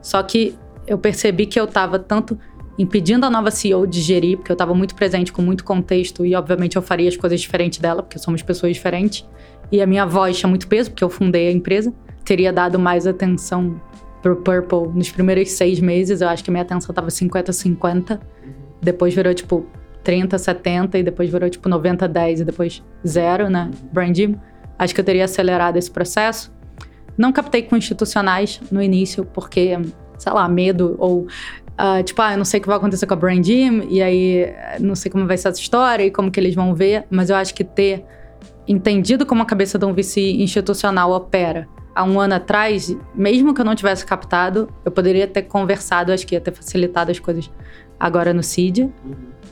Só que eu percebi que eu estava tanto impedindo a nova CEO de gerir, porque eu estava muito presente com muito contexto e, obviamente, eu faria as coisas diferentes dela, porque somos pessoas diferentes. E a minha voz tinha muito peso, porque eu fundei a empresa. Teria dado mais atenção pro Purple nos primeiros seis meses. Eu acho que a minha atenção estava 50-50. Depois virou, tipo, 30, 70 e depois virou, tipo, 90, 10 e depois zero, né? Brandim. Acho que eu teria acelerado esse processo. Não captei com institucionais no início, porque, sei lá, medo ou Uh, tipo, ah, eu não sei o que vai acontecer com a Brand Gym, e aí não sei como vai ser essa história e como que eles vão ver, mas eu acho que ter entendido como a cabeça de um VC institucional opera há um ano atrás, mesmo que eu não tivesse captado, eu poderia ter conversado, acho que ia ter facilitado as coisas agora no CID. Uhum.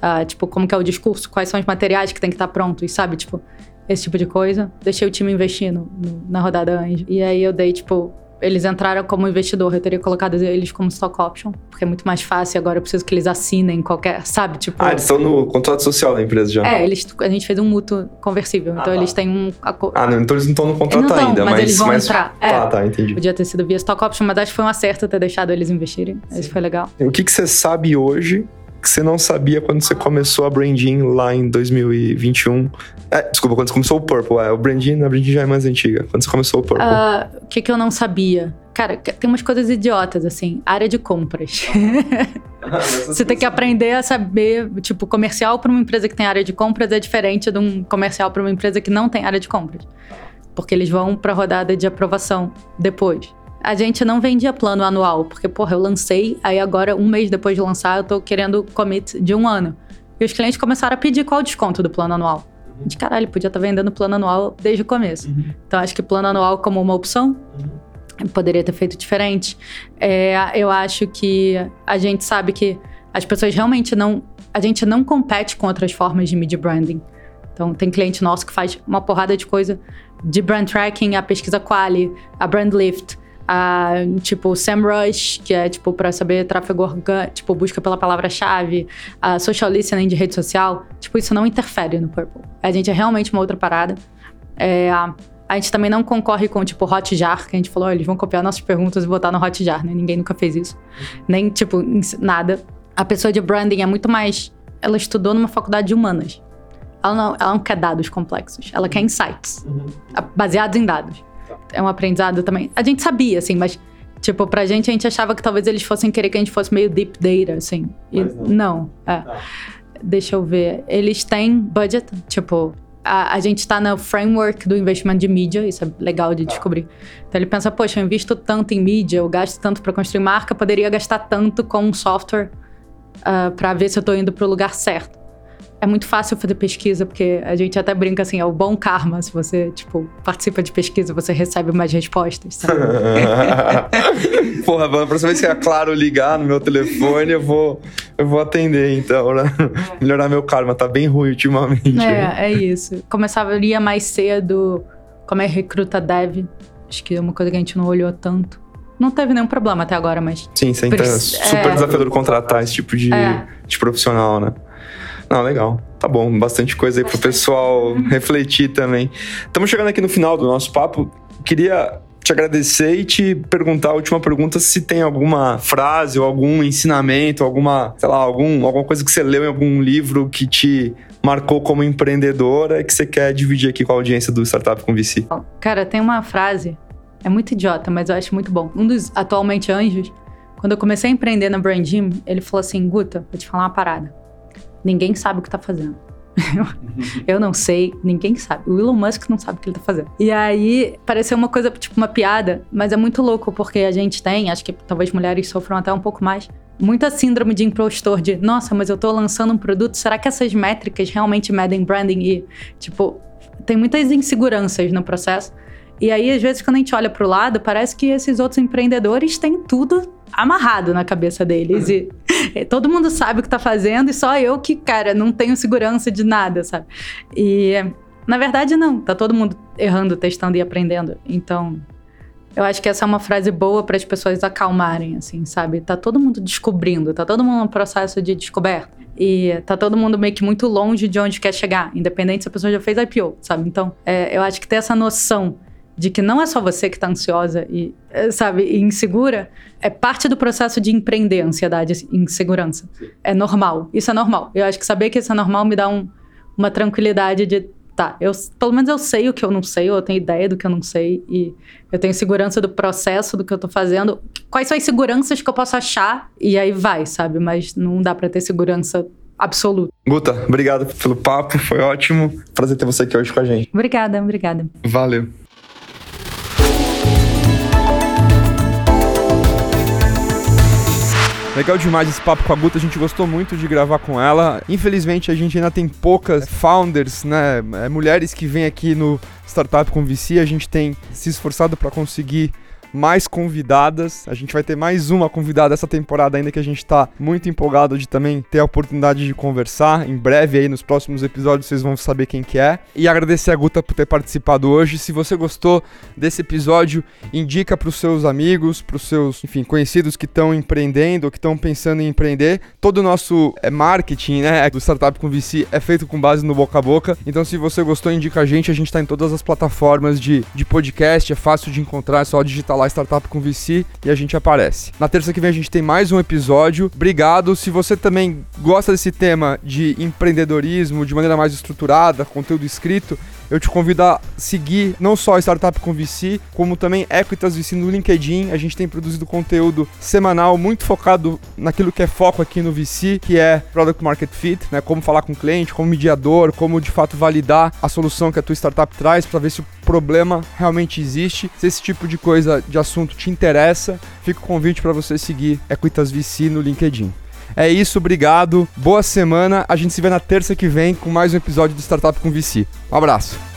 Uh, tipo, como que é o discurso, quais são os materiais que tem que estar prontos, sabe? Tipo, esse tipo de coisa. Deixei o time investindo no, na rodada anjo. E aí eu dei, tipo, eles entraram como investidor, eu teria colocado eles como stock option, porque é muito mais fácil. Agora eu preciso que eles assinem qualquer, sabe? Tipo. Ah, eles estão no contrato social da empresa já. É, eles, a gente fez um mútuo conversível. então tá. eles têm um. Ah, não, então eles não estão no contrato não ainda, mas, mas. eles vão mas... entrar. É, ah, tá, entendi. Podia ter sido via stock option, mas acho que foi um acerto ter deixado eles investirem. Sim. Isso foi legal. O que, que você sabe hoje que você não sabia quando você começou a Brandin lá em 2021? É, desculpa, quando você começou o Purple. É, o Brandin, a Brandin já é mais antiga. Quando você começou o Purple. Uh, o que, que eu não sabia? Cara, tem umas coisas idiotas, assim. Área de compras. você tem que aprender a saber, tipo, comercial para uma empresa que tem área de compras é diferente de um comercial para uma empresa que não tem área de compras. Porque eles vão para rodada de aprovação depois. A gente não vendia plano anual, porque, porra, eu lancei, aí agora, um mês depois de lançar, eu tô querendo commit de um ano. E os clientes começaram a pedir qual o desconto do plano anual. De caralho, podia estar tá vendendo plano anual desde o começo. Uhum. Então, acho que plano anual como uma opção, uhum. poderia ter feito diferente. É, eu acho que a gente sabe que as pessoas realmente não. A gente não compete com outras formas de media branding. Então, tem cliente nosso que faz uma porrada de coisa de brand tracking, a pesquisa quali, a brand lift, a, tipo, SEMrush, que é, tipo, para saber tráfego orgânico, tipo, busca pela palavra-chave, a social listening de rede social, tipo, isso não interfere no Purple. A gente é realmente uma outra parada. É, a, a gente também não concorre com, tipo, Hotjar, que a gente falou, oh, eles vão copiar nossas perguntas e botar no Hotjar, né? Ninguém nunca fez isso. Nem, tipo, nada. A pessoa de branding é muito mais... Ela estudou numa faculdade de humanas. Ela não, ela não quer dados complexos, ela quer insights, uhum. baseados em dados é um aprendizado também. A gente sabia, assim, mas, tipo, pra gente, a gente achava que talvez eles fossem querer que a gente fosse meio deep data, assim. E não. não. é. Tá. Deixa eu ver. Eles têm budget, tipo, a, a, gente tá no framework do investimento de mídia, isso é legal de tá. descobrir. Então ele pensa, poxa, eu invisto tanto em mídia, eu gasto tanto para construir marca, poderia gastar tanto com um software uh, ah, para ver se eu tô indo pro lugar certo é muito fácil fazer pesquisa, porque a gente até brinca assim, é o bom karma. Se você, tipo, participa de pesquisa, você recebe mais respostas, sabe? Porra, a próxima vez que a Claro ligar no meu telefone, eu vou, eu vou atender, então, né? É. Melhorar meu karma, tá bem ruim ultimamente. É, é isso. Começaria mais cedo, como é recruta dev. Acho que é uma coisa que a gente não olhou tanto. Não teve nenhum problema até agora, mas. Sim, sempre é super é... desafiador contratar esse tipo de, é. de profissional, né? Não, legal. Tá bom, bastante coisa aí pro pessoal refletir também. Estamos chegando aqui no final do nosso papo. Queria te agradecer e te perguntar a última pergunta se tem alguma frase ou algum ensinamento, alguma, sei lá, algum, alguma coisa que você leu em algum livro que te marcou como empreendedora e que você quer dividir aqui com a audiência do Startup com VC. Cara, tem uma frase, é muito idiota, mas eu acho muito bom. Um dos atualmente anjos, quando eu comecei a empreender na Brand Gym, ele falou assim: Guta, vou te falar uma parada. Ninguém sabe o que tá fazendo. eu não sei, ninguém sabe. O Elon Musk não sabe o que ele tá fazendo. E aí, pareceu uma coisa, tipo, uma piada, mas é muito louco, porque a gente tem, acho que talvez mulheres sofram até um pouco mais, muita síndrome de impostor, de, nossa, mas eu tô lançando um produto, será que essas métricas realmente medem branding? E, tipo, tem muitas inseguranças no processo. E aí, às vezes, quando a gente olha pro lado, parece que esses outros empreendedores têm tudo amarrado na cabeça deles. E todo mundo sabe o que tá fazendo e só eu que, cara, não tenho segurança de nada, sabe? E na verdade, não. Tá todo mundo errando, testando e aprendendo. Então, eu acho que essa é uma frase boa para as pessoas acalmarem, assim, sabe? Tá todo mundo descobrindo, tá todo mundo no processo de descoberta. E tá todo mundo meio que muito longe de onde quer chegar, independente se a pessoa já fez IPO, sabe? Então, é, eu acho que ter essa noção de que não é só você que está ansiosa e, eh, sabe, e insegura, é parte do processo de empreender ansiedade e insegurança. É normal. Isso é normal. Eu acho que saber que isso é normal me dá um, uma tranquilidade de, tá, eu, pelo menos eu sei o que eu não sei, ou eu tenho ideia do que eu não sei, e eu tenho segurança do processo, do que eu estou fazendo. Quais são as seguranças que eu posso achar? E aí vai, sabe? Mas não dá para ter segurança absoluta. Guta, obrigado pelo papo, foi ótimo. Prazer ter você aqui hoje com a gente. Obrigada, obrigada. Valeu. Legal demais esse papo com a Guta, a gente gostou muito de gravar com ela. Infelizmente a gente ainda tem poucas founders, né, é, mulheres que vêm aqui no Startup com VC. A gente tem se esforçado para conseguir mais convidadas. A gente vai ter mais uma convidada essa temporada ainda que a gente tá muito empolgado de também ter a oportunidade de conversar. Em breve aí nos próximos episódios vocês vão saber quem que é. E agradecer a Guta por ter participado hoje. Se você gostou desse episódio, indica para os seus amigos, para os seus, enfim, conhecidos que estão empreendendo que estão pensando em empreender. Todo o nosso é, marketing, né, do Startup com VC é feito com base no boca a boca. Então se você gostou, indica a gente. A gente está em todas as plataformas de, de podcast, é fácil de encontrar, é só digitar lá Startup com VC e a gente aparece. Na terça que vem a gente tem mais um episódio. Obrigado. Se você também gosta desse tema de empreendedorismo de maneira mais estruturada, conteúdo escrito, eu te convido a seguir não só Startup com VC, como também Equitas VC no LinkedIn. A gente tem produzido conteúdo semanal muito focado naquilo que é foco aqui no VC, que é Product Market Fit, né? Como falar com o cliente, como mediador, como de fato validar a solução que a tua startup traz para ver se o problema realmente existe. Se esse tipo de coisa, de assunto te interessa, fica o convite para você seguir Equitas VC no LinkedIn. É isso, obrigado. Boa semana. A gente se vê na terça que vem com mais um episódio do Startup com VC. Um abraço.